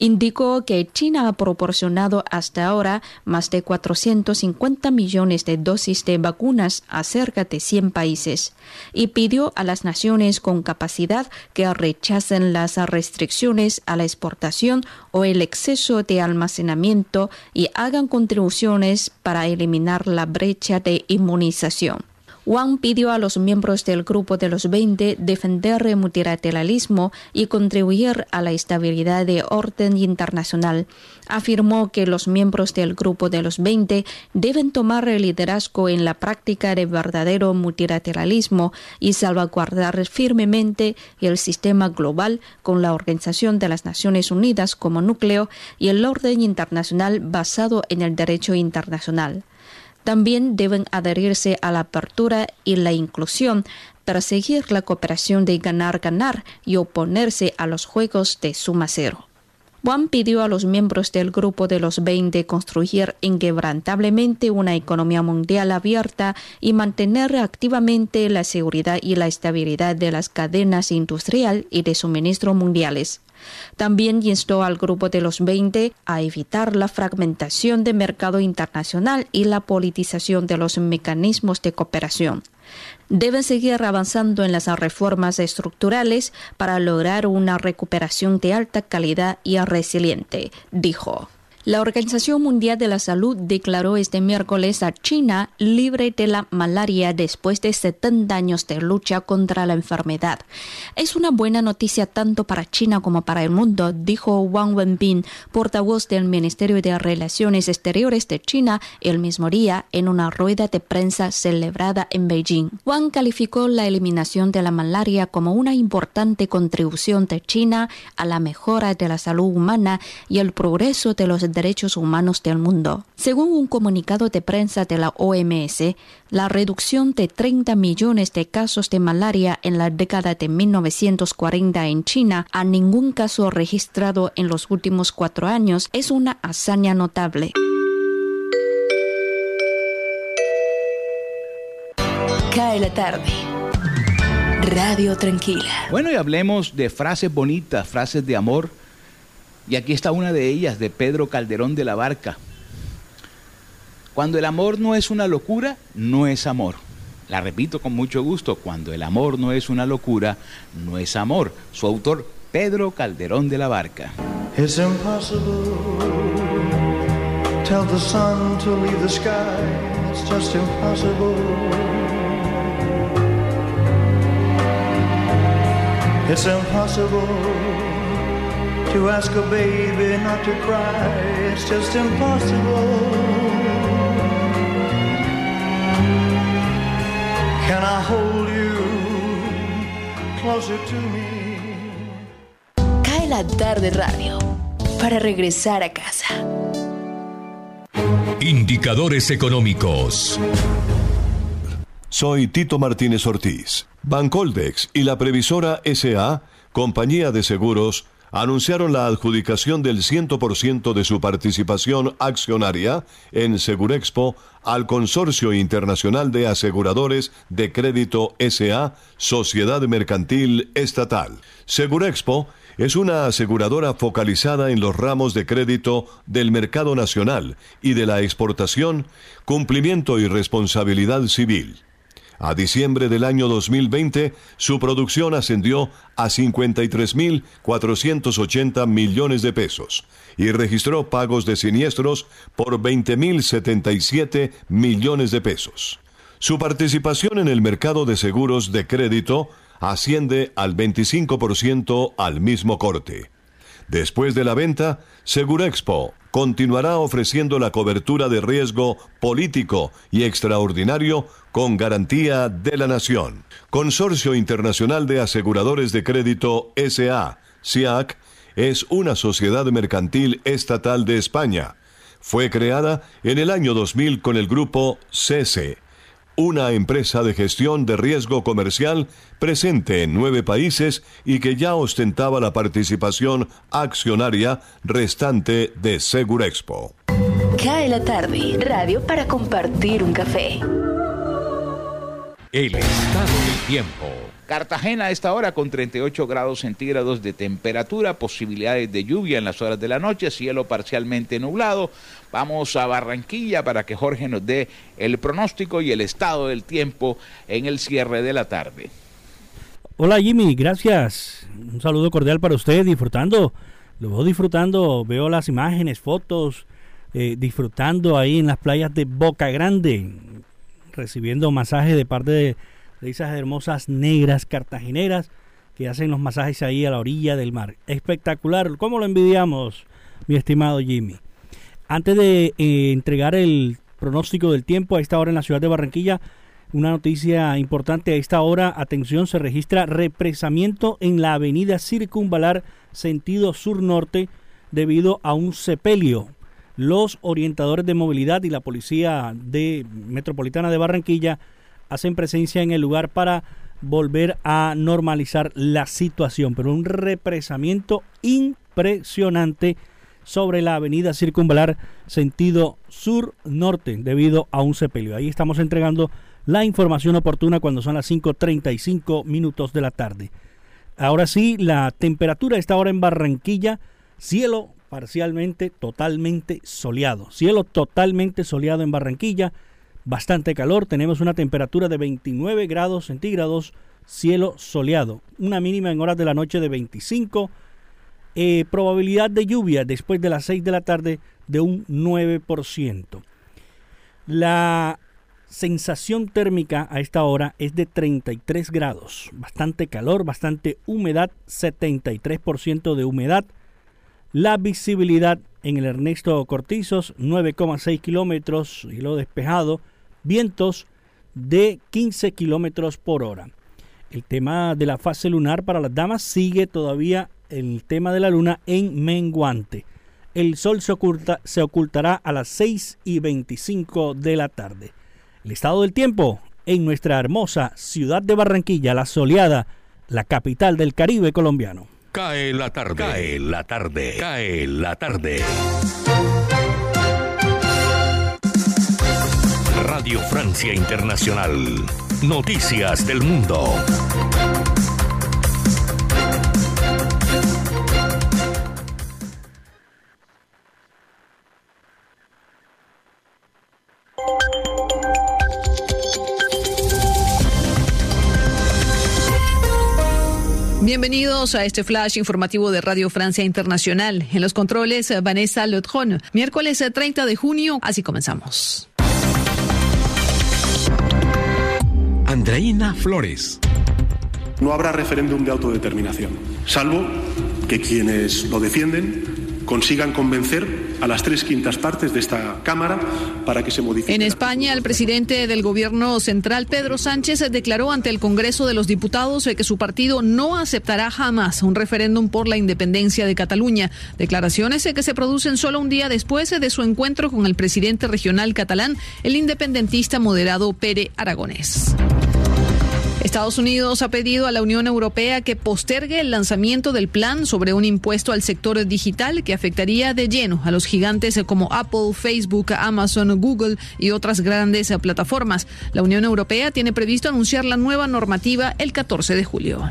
indicó que China ha proporcionado hasta ahora más de 450 millones de dosis de vacunas a cerca de 100 países y pidió a las naciones con capacidad que rechacen las restricciones a la exportación o el exceso de almacenamiento y hagan contribuciones para eliminar la brecha de inmunización. Wang pidió a los miembros del Grupo de los 20 defender el multilateralismo y contribuir a la estabilidad de orden internacional. Afirmó que los miembros del Grupo de los 20 deben tomar el liderazgo en la práctica de verdadero multilateralismo y salvaguardar firmemente el sistema global con la Organización de las Naciones Unidas como núcleo y el orden internacional basado en el derecho internacional también deben adherirse a la apertura y la inclusión, perseguir la cooperación de ganar-ganar y oponerse a los juegos de suma cero. Wang pidió a los miembros del grupo de los 20 construir inquebrantablemente una economía mundial abierta y mantener activamente la seguridad y la estabilidad de las cadenas industrial y de suministro mundiales. También instó al grupo de los 20 a evitar la fragmentación del mercado internacional y la politización de los mecanismos de cooperación. Deben seguir avanzando en las reformas estructurales para lograr una recuperación de alta calidad y resiliente, dijo. La Organización Mundial de la Salud declaró este miércoles a China libre de la malaria después de 70 años de lucha contra la enfermedad. Es una buena noticia tanto para China como para el mundo, dijo Wang Wenbin, portavoz del Ministerio de Relaciones Exteriores de China, el mismo día en una rueda de prensa celebrada en Beijing. Wang calificó la eliminación de la malaria como una importante contribución de China a la mejora de la salud humana y el progreso de los derechos humanos del mundo. Según un comunicado de prensa de la OMS, la reducción de 30 millones de casos de malaria en la década de 1940 en China a ningún caso registrado en los últimos cuatro años es una hazaña notable. Cae la tarde. Radio Tranquila. Bueno, y hablemos de frases bonitas, frases de amor. Y aquí está una de ellas, de Pedro Calderón de la Barca. Cuando el amor no es una locura, no es amor. La repito con mucho gusto, cuando el amor no es una locura, no es amor. Su autor, Pedro Calderón de la Barca. It's impossible. Tell the sun to leave the sky. It's just impossible. It's impossible to ask a baby not to cry. It's just impossible. Can I hold you closer to me? Cae la tarde radio para regresar a casa. Indicadores económicos. Soy Tito Martínez Ortiz. Bancoldex y la Previsora SA, compañía de seguros, anunciaron la adjudicación del 100% de su participación accionaria en Segurexpo al Consorcio Internacional de Aseguradores de Crédito SA, Sociedad Mercantil Estatal. Segurexpo es una aseguradora focalizada en los ramos de crédito del mercado nacional y de la exportación, cumplimiento y responsabilidad civil. A diciembre del año 2020, su producción ascendió a 53.480 millones de pesos y registró pagos de siniestros por 20.077 millones de pesos. Su participación en el mercado de seguros de crédito asciende al 25% al mismo corte. Después de la venta, Segurexpo continuará ofreciendo la cobertura de riesgo político y extraordinario con garantía de la nación. Consorcio Internacional de Aseguradores de Crédito SA, SIAC, es una sociedad mercantil estatal de España. Fue creada en el año 2000 con el grupo CESE, una empresa de gestión de riesgo comercial presente en nueve países y que ya ostentaba la participación accionaria restante de Segurexpo. Cae la tarde, radio para compartir un café. El estado del tiempo. Cartagena a esta hora con 38 grados centígrados de temperatura, posibilidades de lluvia en las horas de la noche, cielo parcialmente nublado. Vamos a Barranquilla para que Jorge nos dé el pronóstico y el estado del tiempo en el cierre de la tarde. Hola Jimmy, gracias. Un saludo cordial para usted, disfrutando. Lo veo disfrutando, veo las imágenes, fotos, eh, disfrutando ahí en las playas de Boca Grande, recibiendo masajes de parte de esas hermosas negras cartageneras que hacen los masajes ahí a la orilla del mar. Espectacular, ¿cómo lo envidiamos, mi estimado Jimmy? Antes de eh, entregar el pronóstico del tiempo a esta hora en la ciudad de Barranquilla, una noticia importante a esta hora, atención, se registra represamiento en la avenida Circunvalar sentido sur-norte debido a un sepelio. Los orientadores de movilidad y la policía de metropolitana de Barranquilla hacen presencia en el lugar para volver a normalizar la situación, pero un represamiento impresionante sobre la avenida circunvalar sentido sur-norte debido a un sepelio. Ahí estamos entregando la información oportuna cuando son las 5.35 minutos de la tarde. Ahora sí, la temperatura está ahora en Barranquilla, cielo parcialmente, totalmente soleado. Cielo totalmente soleado en Barranquilla bastante calor. Tenemos una temperatura de 29 grados centígrados, cielo soleado. Una mínima en horas de la noche de 25. Eh, probabilidad de lluvia después de las 6 de la tarde de un 9%. La sensación térmica a esta hora es de 33 grados. Bastante calor, bastante humedad, 73% de humedad. La visibilidad en el Ernesto Cortizos, 9,6 kilómetros, lo despejado, vientos de 15 kilómetros por hora. El tema de la fase lunar para las damas sigue todavía el tema de la luna en menguante. el sol se, oculta, se ocultará a las 6 y 25 de la tarde. El estado del tiempo en nuestra hermosa ciudad de Barranquilla, la soleada, la capital del Caribe colombiano. Cae la tarde, cae la tarde, cae la tarde. Radio Francia Internacional. Noticias del Mundo. Bienvenidos a este flash informativo de Radio Francia Internacional. En los controles, Vanessa Lotron. Miércoles 30 de junio, así comenzamos. Andreina Flores. No habrá referéndum de autodeterminación, salvo que quienes lo defienden consigan convencer a las tres quintas partes de esta Cámara para que se modifique. En España, el presidente del Gobierno Central, Pedro Sánchez, declaró ante el Congreso de los Diputados que su partido no aceptará jamás un referéndum por la independencia de Cataluña. Declaraciones que se producen solo un día después de su encuentro con el presidente regional catalán, el independentista moderado Pere Aragonés. Estados Unidos ha pedido a la Unión Europea que postergue el lanzamiento del plan sobre un impuesto al sector digital que afectaría de lleno a los gigantes como Apple, Facebook, Amazon, Google y otras grandes plataformas. La Unión Europea tiene previsto anunciar la nueva normativa el 14 de julio.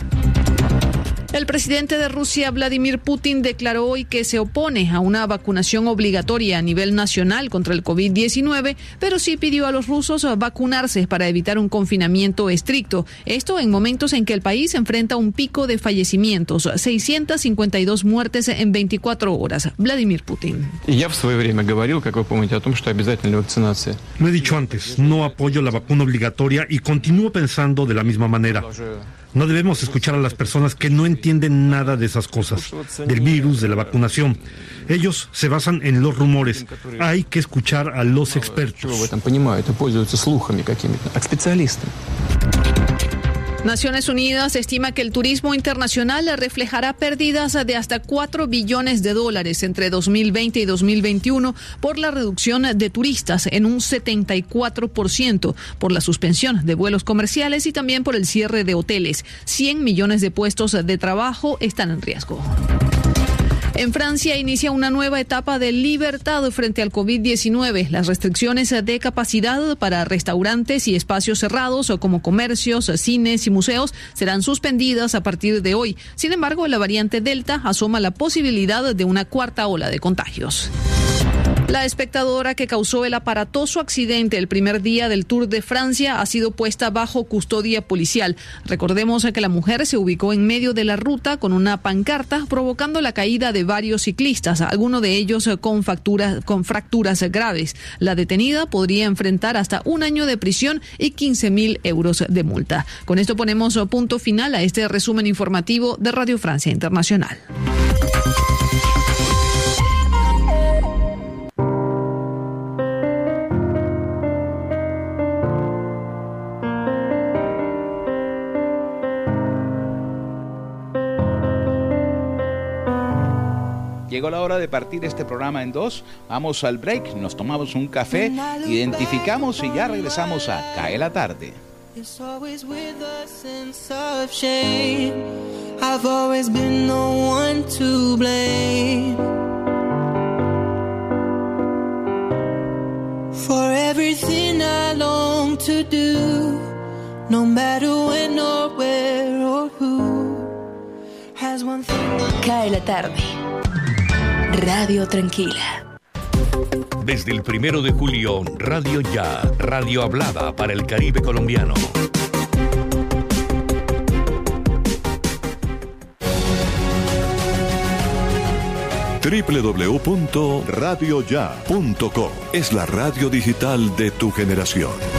El presidente de Rusia, Vladimir Putin, declaró hoy que se opone a una vacunación obligatoria a nivel nacional contra el COVID-19, pero sí pidió a los rusos vacunarse para evitar un confinamiento estricto. Esto en momentos en que el país enfrenta un pico de fallecimientos, 652 muertes en 24 horas. Vladimir Putin. Lo he dicho antes, no apoyo la vacuna obligatoria y continúo pensando de la misma manera. No debemos escuchar a las personas que no entienden nada de esas cosas, del virus, de la vacunación. Ellos se basan en los rumores. Hay que escuchar a los expertos. Naciones Unidas estima que el turismo internacional reflejará pérdidas de hasta 4 billones de dólares entre 2020 y 2021 por la reducción de turistas en un 74%, por la suspensión de vuelos comerciales y también por el cierre de hoteles. 100 millones de puestos de trabajo están en riesgo. En Francia inicia una nueva etapa de libertad frente al COVID-19. Las restricciones de capacidad para restaurantes y espacios cerrados como comercios, cines y museos serán suspendidas a partir de hoy. Sin embargo, la variante Delta asoma la posibilidad de una cuarta ola de contagios. La espectadora que causó el aparatoso accidente el primer día del Tour de Francia ha sido puesta bajo custodia policial. Recordemos que la mujer se ubicó en medio de la ruta con una pancarta provocando la caída de varios ciclistas, algunos de ellos con, con fracturas graves. La detenida podría enfrentar hasta un año de prisión y 15 mil euros de multa. Con esto ponemos punto final a este resumen informativo de Radio Francia Internacional. Llegó la hora de partir este programa en dos. Vamos al break, nos tomamos un café, identificamos y ya regresamos a Cae la tarde. It's always with a sense of shame. I've always been the one to blame for everything I long to do, no matter when or where or who has one thing. Cae la tarde. Radio Tranquila. Desde el primero de julio, Radio Ya, radio hablada para el Caribe colombiano. www.radioya.com es la radio digital de tu generación.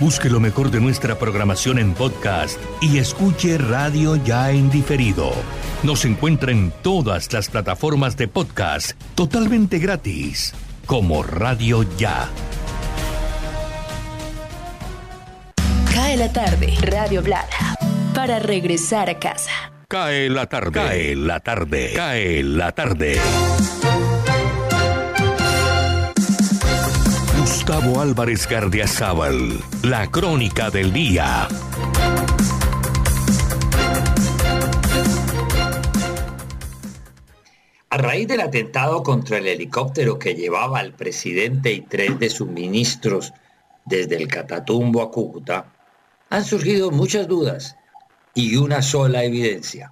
Busque lo mejor de nuestra programación en podcast y escuche Radio Ya en diferido. Nos encuentra en todas las plataformas de podcast totalmente gratis, como Radio Ya. Cae la tarde, Radio Blada, para regresar a casa. Cae la tarde. Cae la tarde. Cae la tarde. Gustavo Álvarez Gardiazabal. La crónica del día. A raíz del atentado contra el helicóptero que llevaba al presidente y tres de sus ministros desde el Catatumbo a Cúcuta, han surgido muchas dudas y una sola evidencia.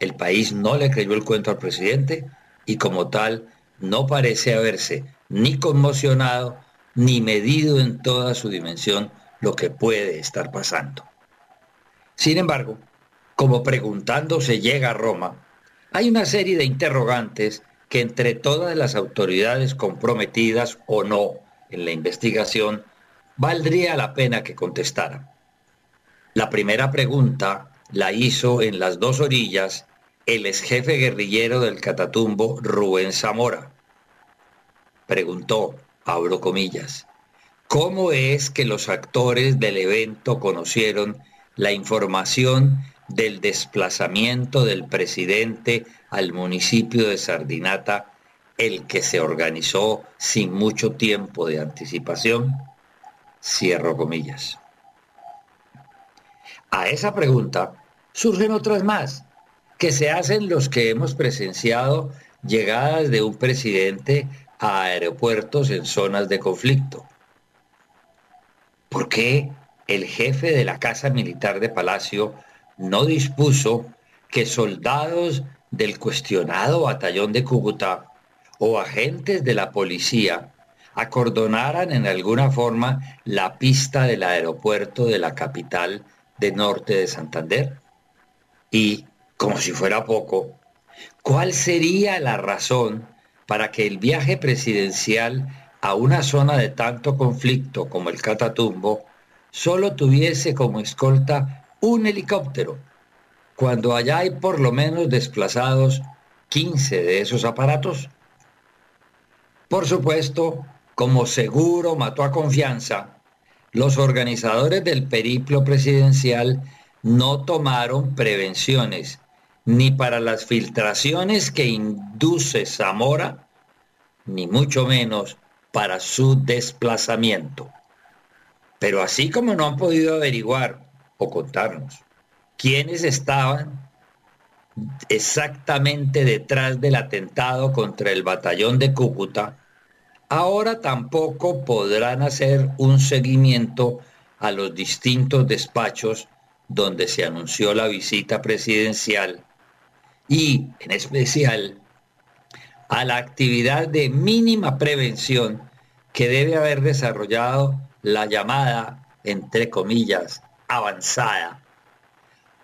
El país no le creyó el cuento al presidente y como tal no parece haberse ni conmocionado ni medido en toda su dimensión lo que puede estar pasando. Sin embargo, como preguntando se llega a Roma, hay una serie de interrogantes que entre todas las autoridades comprometidas o no en la investigación valdría la pena que contestaran. La primera pregunta la hizo en las dos orillas el ex jefe guerrillero del Catatumbo, Rubén Zamora. Preguntó, abro comillas, ¿cómo es que los actores del evento conocieron la información del desplazamiento del presidente al municipio de Sardinata, el que se organizó sin mucho tiempo de anticipación? Cierro comillas. A esa pregunta surgen otras más, que se hacen los que hemos presenciado llegadas de un presidente a aeropuertos en zonas de conflicto. ¿Por qué el jefe de la Casa Militar de Palacio no dispuso que soldados del cuestionado batallón de Cúcuta o agentes de la policía acordonaran en alguna forma la pista del aeropuerto de la capital de norte de Santander? Y, como si fuera poco, ¿cuál sería la razón para que el viaje presidencial a una zona de tanto conflicto como el Catatumbo solo tuviese como escolta un helicóptero, cuando allá hay por lo menos desplazados 15 de esos aparatos? Por supuesto, como seguro mató a confianza, los organizadores del periplo presidencial no tomaron prevenciones ni para las filtraciones que induce Zamora, ni mucho menos para su desplazamiento. Pero así como no han podido averiguar o contarnos quiénes estaban exactamente detrás del atentado contra el batallón de Cúcuta, ahora tampoco podrán hacer un seguimiento a los distintos despachos donde se anunció la visita presidencial y, en especial, a la actividad de mínima prevención que debe haber desarrollado la llamada, entre comillas, avanzada,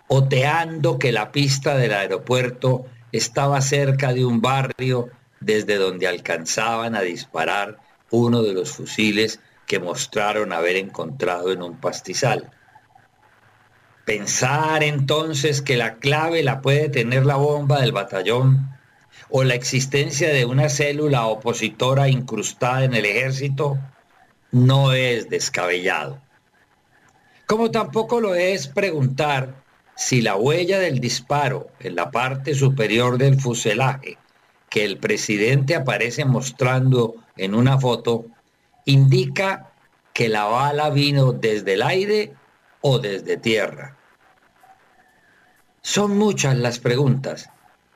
oteando que la pista del aeropuerto estaba cerca de un barrio desde donde alcanzaban a disparar uno de los fusiles que mostraron haber encontrado en un pastizal. Pensar entonces que la clave la puede tener la bomba del batallón o la existencia de una célula opositora incrustada en el ejército no es descabellado. Como tampoco lo es preguntar si la huella del disparo en la parte superior del fuselaje que el presidente aparece mostrando en una foto indica que la bala vino desde el aire o desde tierra. Son muchas las preguntas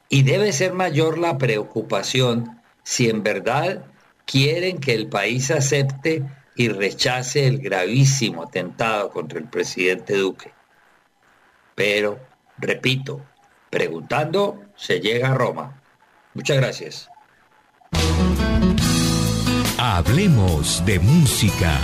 y debe ser mayor la preocupación si en verdad quieren que el país acepte y rechace el gravísimo atentado contra el presidente Duque. Pero, repito, preguntando se llega a Roma. Muchas gracias. Hablemos de música.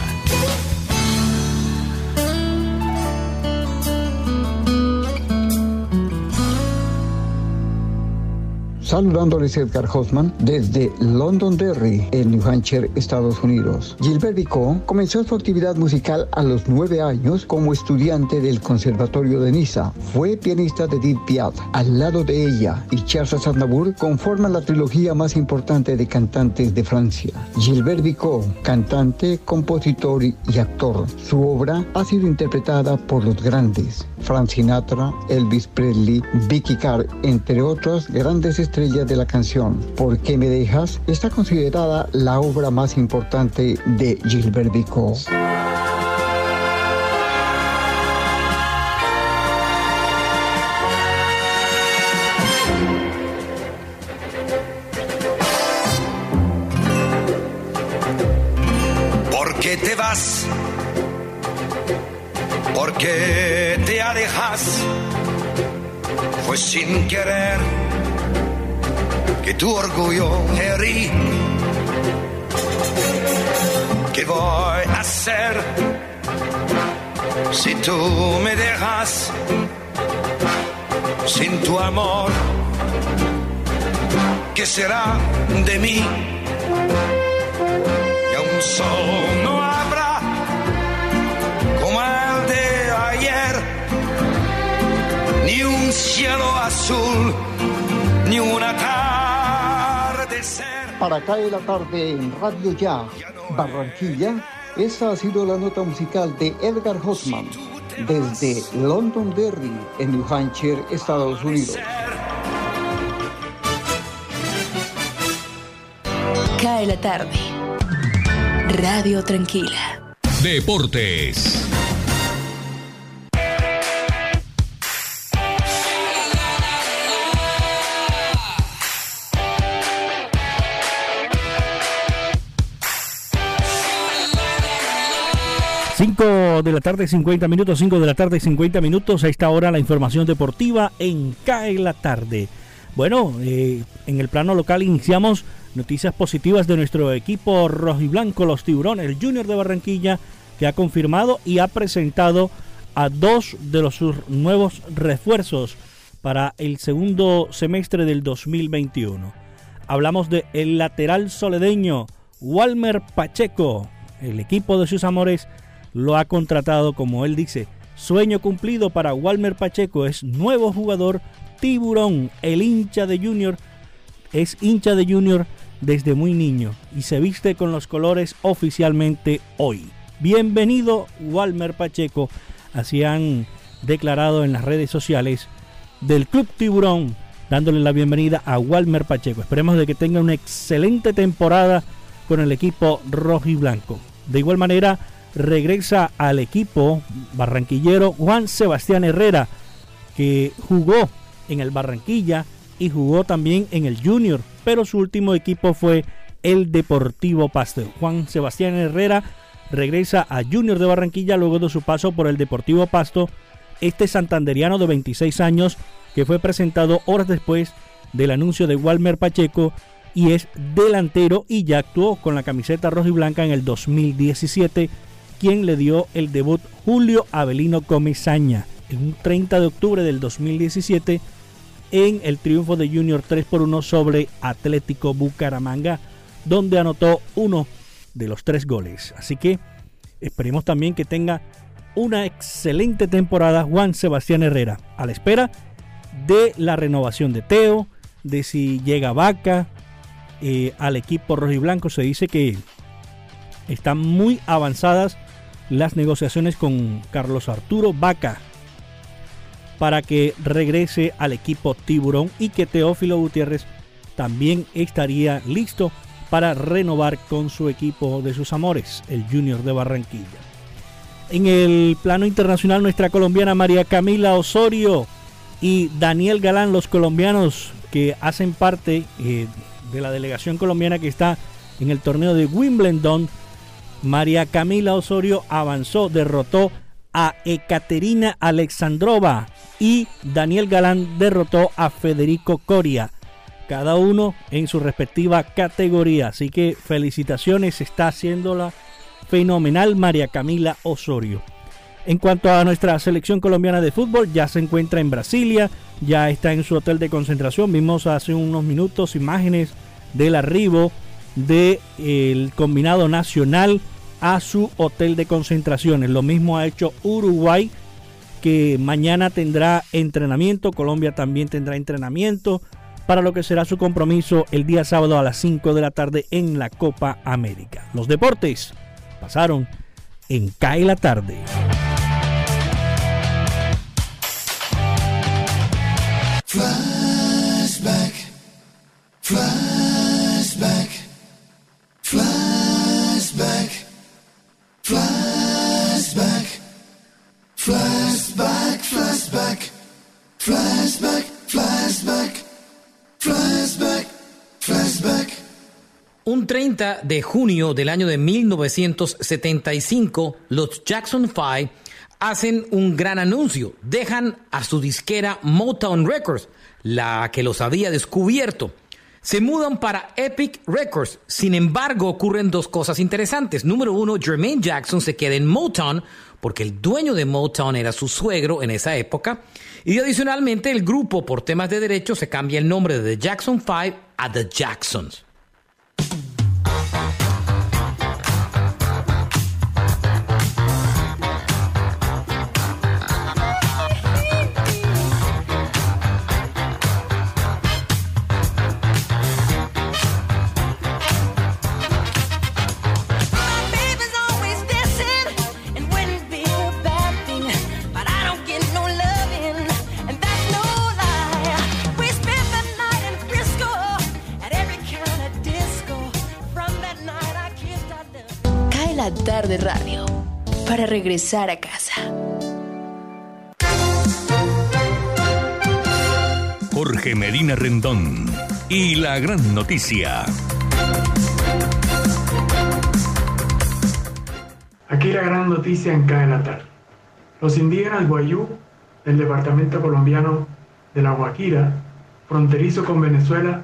Saludándoles Edgar Hoffman desde Londonderry, en New Hampshire, Estados Unidos. Gilbert Vico comenzó su actividad musical a los nueve años como estudiante del Conservatorio de Niza. Fue pianista de Edith Piaf. Al lado de ella y Charles Aznavour conforman la trilogía más importante de cantantes de Francia. Gilbert Vico, cantante, compositor y actor. Su obra ha sido interpretada por los grandes Frank Sinatra, Elvis Presley, Vicky Carr, entre otras grandes estrellas de la canción. ¿Por qué me dejas? Está considerada la obra más importante de Gilbert Vico. ¿Por qué te vas? ¿Por qué te alejas? Fue sin querer que tu orgullo herí. ¿Qué voy a hacer si tú me dejas sin tu amor? ¿Qué será de mí? Y un sol no cielo azul, ni una atardecer. Para caer la tarde en Radio Ya, Barranquilla, esta ha sido la nota musical de Edgar Hoffman desde Londonderry, en New Hampshire, Estados Unidos. Cae la tarde. Radio Tranquila. Deportes. Cinco de la tarde, 50 minutos, 5 de la tarde, 50 minutos. A esta hora la información deportiva en CAE la tarde. Bueno, eh, en el plano local iniciamos noticias positivas de nuestro equipo rojiblanco, los tiburones, el Junior de Barranquilla, que ha confirmado y ha presentado a dos de los nuevos refuerzos para el segundo semestre del 2021. Hablamos de lateral soledeño Walmer Pacheco. El equipo de sus amores lo ha contratado, como él dice, sueño cumplido para Walmer Pacheco. Es nuevo jugador tiburón, el hincha de Junior. Es hincha de Junior desde muy niño y se viste con los colores oficialmente hoy. Bienvenido Walmer Pacheco, así han declarado en las redes sociales del Club Tiburón, dándole la bienvenida a Walmer Pacheco. Esperemos de que tenga una excelente temporada con el equipo rojo y blanco. De igual manera, regresa al equipo barranquillero Juan Sebastián Herrera, que jugó en el Barranquilla y jugó también en el Junior, pero su último equipo fue el Deportivo Pasto. Juan Sebastián Herrera regresa a Junior de Barranquilla luego de su paso por el Deportivo Pasto este santanderiano de 26 años que fue presentado horas después del anuncio de Walmer Pacheco y es delantero y ya actuó con la camiseta roja y blanca en el 2017, quien le dio el debut Julio Avelino Comesaña en un 30 de octubre del 2017 en el triunfo de Junior 3 por 1 sobre Atlético Bucaramanga, donde anotó uno de los tres goles. Así que esperemos también que tenga una excelente temporada Juan Sebastián Herrera, a la espera de la renovación de Teo, de si llega Vaca eh, al equipo rojo y blanco. Se dice que están muy avanzadas las negociaciones con Carlos Arturo Vaca para que regrese al equipo Tiburón y que Teófilo Gutiérrez también estaría listo para renovar con su equipo de sus amores, el Junior de Barranquilla. En el plano internacional, nuestra colombiana María Camila Osorio y Daniel Galán, los colombianos que hacen parte eh, de la delegación colombiana que está en el torneo de Wimbledon, María Camila Osorio avanzó, derrotó a Ekaterina Alexandrova y Daniel Galán derrotó a Federico Coria, cada uno en su respectiva categoría. Así que felicitaciones, está haciéndola fenomenal María Camila Osorio. En cuanto a nuestra selección colombiana de fútbol, ya se encuentra en Brasilia, ya está en su hotel de concentración. Vimos hace unos minutos imágenes del arribo del combinado nacional a su hotel de concentraciones. Lo mismo ha hecho Uruguay, que mañana tendrá entrenamiento. Colombia también tendrá entrenamiento para lo que será su compromiso el día sábado a las 5 de la tarde en la Copa América. Los deportes pasaron en CAE la tarde. Flashback, flashback, 30 de junio del año de 1975, los Jackson 5 hacen un gran anuncio. Dejan a su disquera Motown Records, la que los había descubierto. Se mudan para Epic Records. Sin embargo, ocurren dos cosas interesantes. Número uno, Jermaine Jackson se queda en Motown porque el dueño de Motown era su suegro en esa época. Y adicionalmente, el grupo, por temas de derechos, se cambia el nombre de The Jackson 5 a The Jacksons. Tarde radio para regresar a casa. Jorge Medina Rendón y la gran noticia. Aquí la gran noticia en tarde. Los indígenas Guayú del departamento colombiano de La Guajira, fronterizo con Venezuela,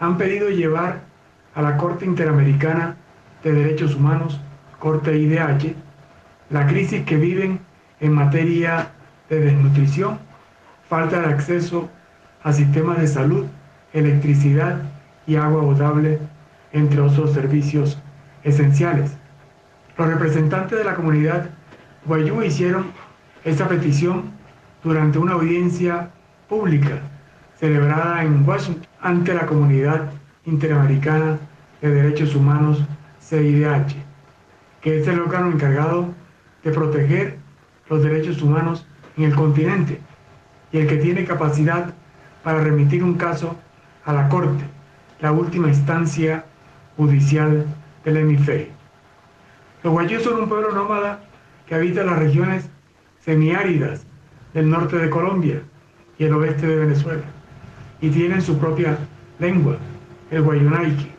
han pedido llevar a la Corte Interamericana de Derechos Humanos, Corte IDH, la crisis que viven en materia de desnutrición, falta de acceso a sistemas de salud, electricidad y agua potable, entre otros servicios esenciales. Los representantes de la comunidad Guayú hicieron esta petición durante una audiencia pública celebrada en Washington ante la comunidad interamericana de derechos humanos CIDH, que es el órgano encargado de proteger los derechos humanos en el continente y el que tiene capacidad para remitir un caso a la Corte, la última instancia judicial del hemisferio. Los guayús son un pueblo nómada que habita las regiones semiáridas del norte de Colombia y el oeste de Venezuela y tienen su propia lengua, el guayunaique.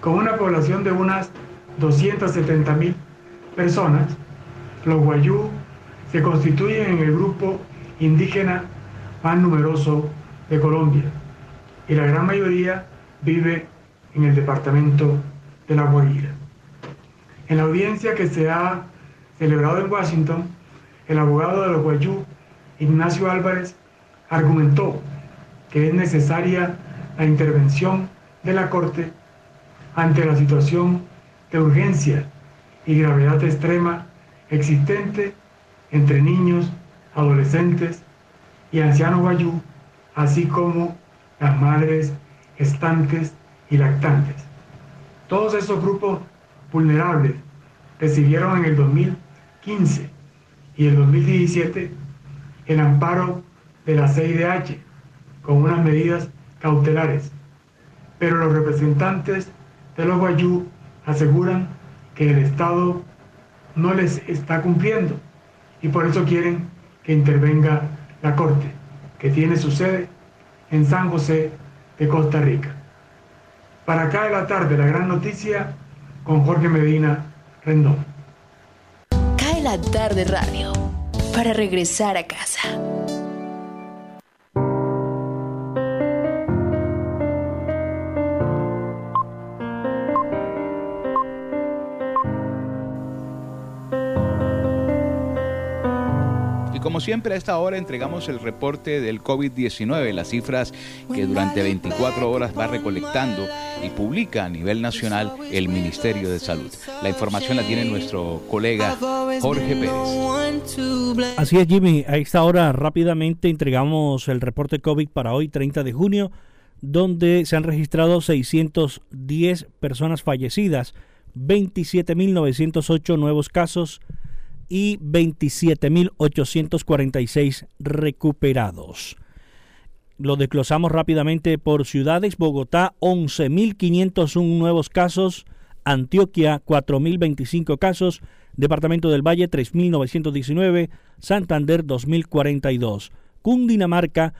Con una población de unas 270 mil personas, los guayú se constituyen en el grupo indígena más numeroso de Colombia y la gran mayoría vive en el departamento de La Guajira. En la audiencia que se ha celebrado en Washington, el abogado de los Guayú, Ignacio Álvarez, argumentó que es necesaria la intervención de la Corte ante la situación de urgencia y gravedad extrema existente entre niños, adolescentes y ancianos guayú, así como las madres estantes y lactantes. Todos esos grupos vulnerables recibieron en el 2015 y el 2017 el amparo de la CIDH con unas medidas cautelares, pero los representantes de los guayú aseguran que el Estado no les está cumpliendo y por eso quieren que intervenga la Corte, que tiene su sede en San José de Costa Rica. Para acá de la tarde, la gran noticia con Jorge Medina Rendón. Cae la tarde radio para regresar a casa. Como siempre a esta hora entregamos el reporte del COVID-19, las cifras que durante 24 horas va recolectando y publica a nivel nacional el Ministerio de Salud. La información la tiene nuestro colega Jorge Pérez. Así es, Jimmy. A esta hora rápidamente entregamos el reporte COVID para hoy, 30 de junio, donde se han registrado 610 personas fallecidas, 27.908 nuevos casos y 27.846 recuperados. Lo desglosamos rápidamente por ciudades. Bogotá, 11.501 nuevos casos. Antioquia, 4.025 casos. Departamento del Valle, 3.919. Santander, 2.042. Cundinamarca,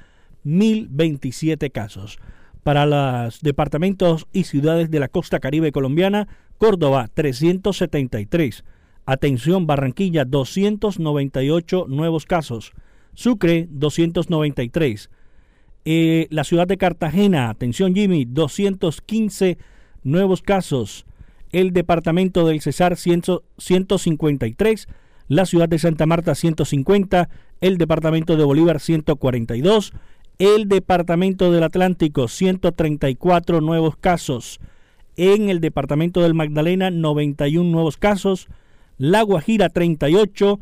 1.027 casos. Para los departamentos y ciudades de la costa caribe colombiana, Córdoba, 373. Atención, Barranquilla, 298 nuevos casos. Sucre, 293. Eh, la ciudad de Cartagena, atención Jimmy, 215 nuevos casos. El departamento del Cesar, 100 153. La ciudad de Santa Marta, 150. El departamento de Bolívar, 142. El departamento del Atlántico, 134 nuevos casos. En el departamento del Magdalena, 91 nuevos casos. La Guajira 38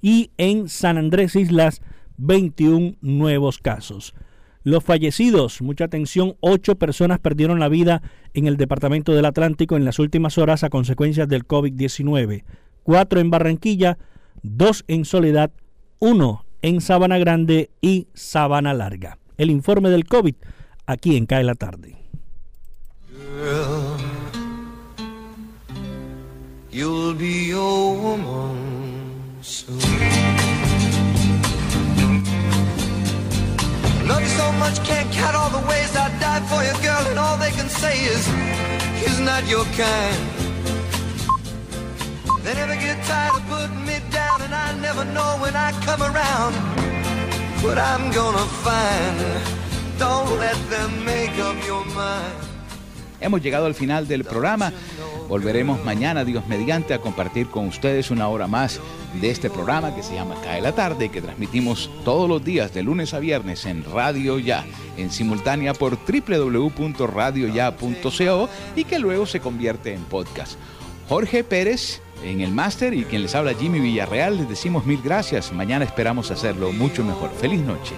y en San Andrés Islas 21 nuevos casos. Los fallecidos, mucha atención, ocho personas perdieron la vida en el Departamento del Atlántico en las últimas horas a consecuencias del COVID-19. Cuatro en Barranquilla, dos en Soledad, uno en Sabana Grande y Sabana Larga. El informe del COVID aquí en Cae la Tarde. You'll be a woman soon. Love you so much, can't count all the ways I died for you, girl, and all they can say is he's not your kind. They never get tired of putting me down, and I never know when I come around what I'm gonna find. Don't let them make up your mind. Hemos llegado al final del programa. Volveremos mañana, Dios mediante, a compartir con ustedes una hora más de este programa que se llama Cae la Tarde, que transmitimos todos los días de lunes a viernes en Radio Ya, en simultánea por www.radioya.co y que luego se convierte en podcast. Jorge Pérez en el máster y quien les habla Jimmy Villarreal, les decimos mil gracias. Mañana esperamos hacerlo mucho mejor. Feliz noche.